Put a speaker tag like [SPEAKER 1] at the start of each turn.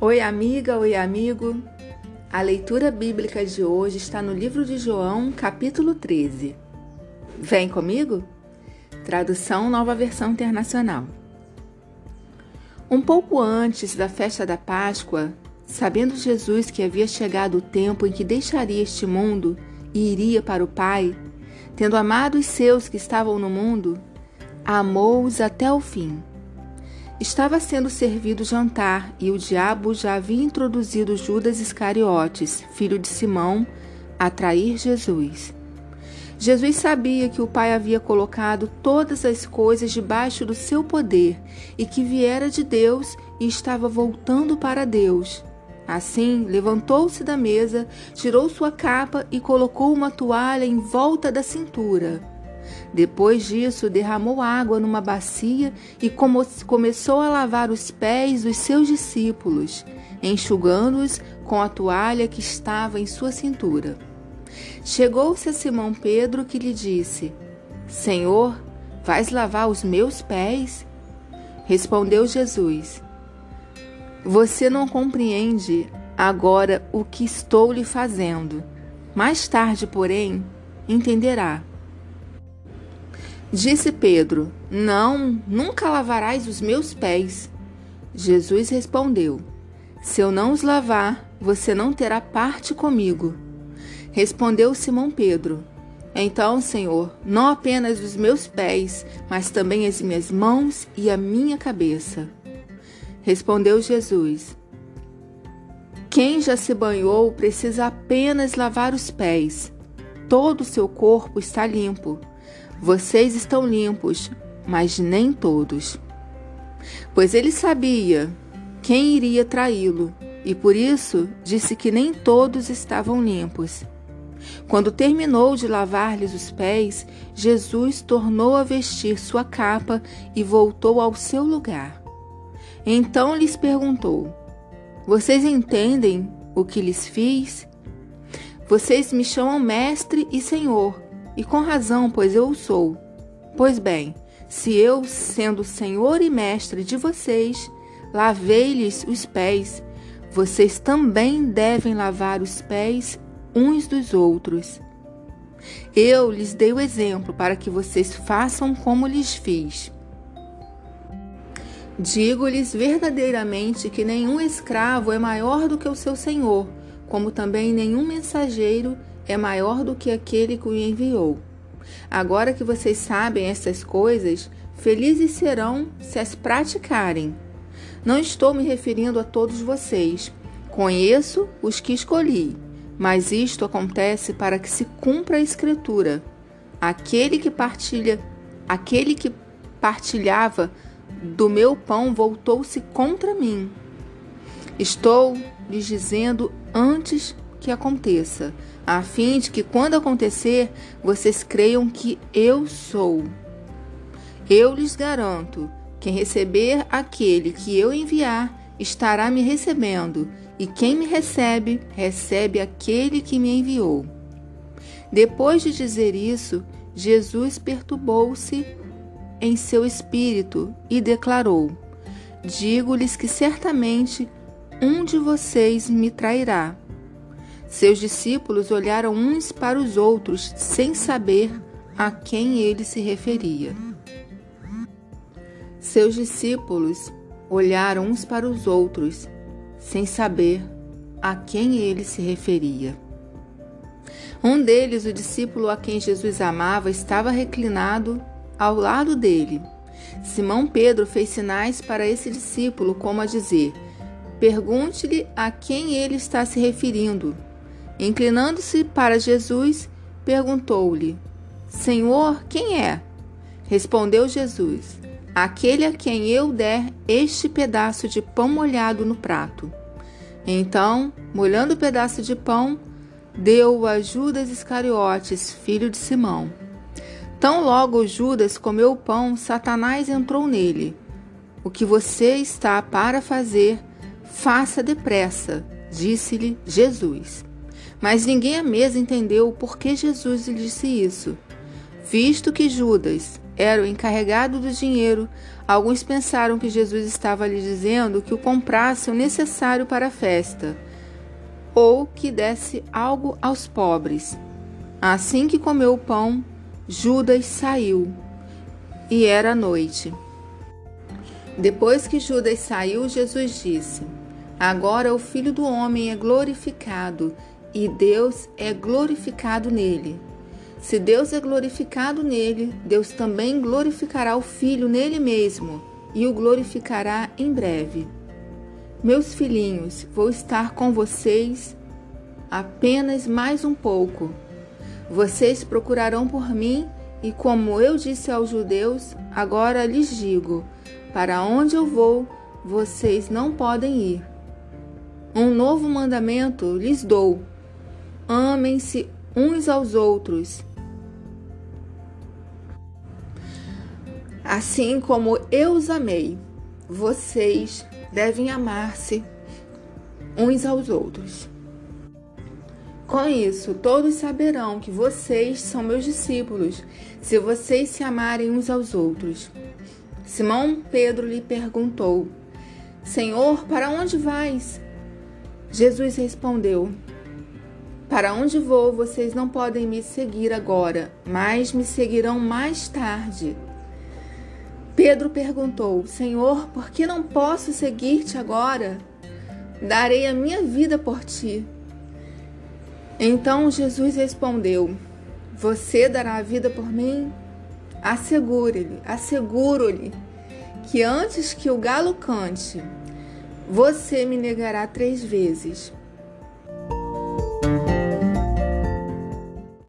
[SPEAKER 1] Oi, amiga, oi, amigo. A leitura bíblica de hoje está no livro de João, capítulo 13. Vem comigo? Tradução Nova Versão Internacional. Um pouco antes da festa da Páscoa, sabendo Jesus que havia chegado o tempo em que deixaria este mundo e iria para o Pai, tendo amado os seus que estavam no mundo, amou-os até o fim. Estava sendo servido jantar e o diabo já havia introduzido Judas Iscariotes, filho de Simão, a trair Jesus. Jesus sabia que o Pai havia colocado todas as coisas debaixo do seu poder e que viera de Deus e estava voltando para Deus. Assim, levantou-se da mesa, tirou sua capa e colocou uma toalha em volta da cintura. Depois disso, derramou água numa bacia e começou a lavar os pés dos seus discípulos, enxugando-os com a toalha que estava em sua cintura. Chegou-se a Simão Pedro que lhe disse: Senhor, vais lavar os meus pés? Respondeu Jesus: Você não compreende agora o que estou lhe fazendo. Mais tarde, porém, entenderá. Disse Pedro: Não, nunca lavarás os meus pés. Jesus respondeu: Se eu não os lavar, você não terá parte comigo. Respondeu Simão Pedro: Então, Senhor, não apenas os meus pés, mas também as minhas mãos e a minha cabeça. Respondeu Jesus: Quem já se banhou precisa apenas lavar os pés. Todo o seu corpo está limpo. Vocês estão limpos, mas nem todos. Pois ele sabia quem iria traí-lo e por isso disse que nem todos estavam limpos. Quando terminou de lavar-lhes os pés, Jesus tornou a vestir sua capa e voltou ao seu lugar. Então lhes perguntou: Vocês entendem o que lhes fiz? Vocês me chamam mestre e senhor, e com razão, pois eu o sou. Pois bem, se eu, sendo senhor e mestre de vocês, lavei-lhes os pés, vocês também devem lavar os pés uns dos outros. Eu lhes dei o exemplo para que vocês façam como lhes fiz. Digo-lhes verdadeiramente que nenhum escravo é maior do que o seu senhor, como também nenhum mensageiro é maior do que aquele que o enviou. Agora que vocês sabem essas coisas, felizes serão se as praticarem. Não estou me referindo a todos vocês. Conheço os que escolhi, mas isto acontece para que se cumpra a escritura. Aquele que partilha, aquele que partilhava do meu pão voltou-se contra mim. Estou lhes dizendo antes que aconteça, a fim de que quando acontecer, vocês creiam que eu sou. Eu lhes garanto: quem receber aquele que eu enviar, estará me recebendo, e quem me recebe, recebe aquele que me enviou. Depois de dizer isso, Jesus perturbou-se em seu espírito e declarou: Digo-lhes que certamente um de vocês me trairá. Seus discípulos olharam uns para os outros sem saber a quem ele se referia. Seus discípulos olharam uns para os outros sem saber a quem ele se referia. Um deles, o discípulo a quem Jesus amava, estava reclinado ao lado dele. Simão Pedro fez sinais para esse discípulo, como a dizer: Pergunte-lhe a quem ele está se referindo. Inclinando-se para Jesus, perguntou-lhe: Senhor, quem é? Respondeu Jesus: Aquele a quem eu der este pedaço de pão molhado no prato. Então, molhando o pedaço de pão, deu-o a Judas Iscariotes, filho de Simão. Tão logo Judas comeu o pão, Satanás entrou nele. O que você está para fazer, faça depressa, disse-lhe Jesus. Mas ninguém à mesa entendeu por que Jesus lhe disse isso, visto que Judas, era o encarregado do dinheiro, alguns pensaram que Jesus estava lhe dizendo que o comprasse o necessário para a festa, ou que desse algo aos pobres. Assim que comeu o pão, Judas saiu, e era noite. Depois que Judas saiu, Jesus disse: Agora o Filho do Homem é glorificado e Deus é glorificado nele. Se Deus é glorificado nele, Deus também glorificará o Filho nele mesmo e o glorificará em breve. Meus filhinhos, vou estar com vocês apenas mais um pouco. Vocês procurarão por mim, e como eu disse aos judeus, agora lhes digo: para onde eu vou, vocês não podem ir. Um novo mandamento lhes dou Amem-se uns aos outros. Assim como eu os amei, vocês devem amar-se uns aos outros. Com isso, todos saberão que vocês são meus discípulos, se vocês se amarem uns aos outros. Simão Pedro lhe perguntou: Senhor, para onde vais? Jesus respondeu: para onde vou, vocês não podem me seguir agora, mas me seguirão mais tarde. Pedro perguntou: Senhor, por que não posso seguir-te agora? Darei a minha vida por ti. Então Jesus respondeu: Você dará a vida por mim? Assegure-lhe, asseguro-lhe que antes que o galo cante, você me negará três vezes.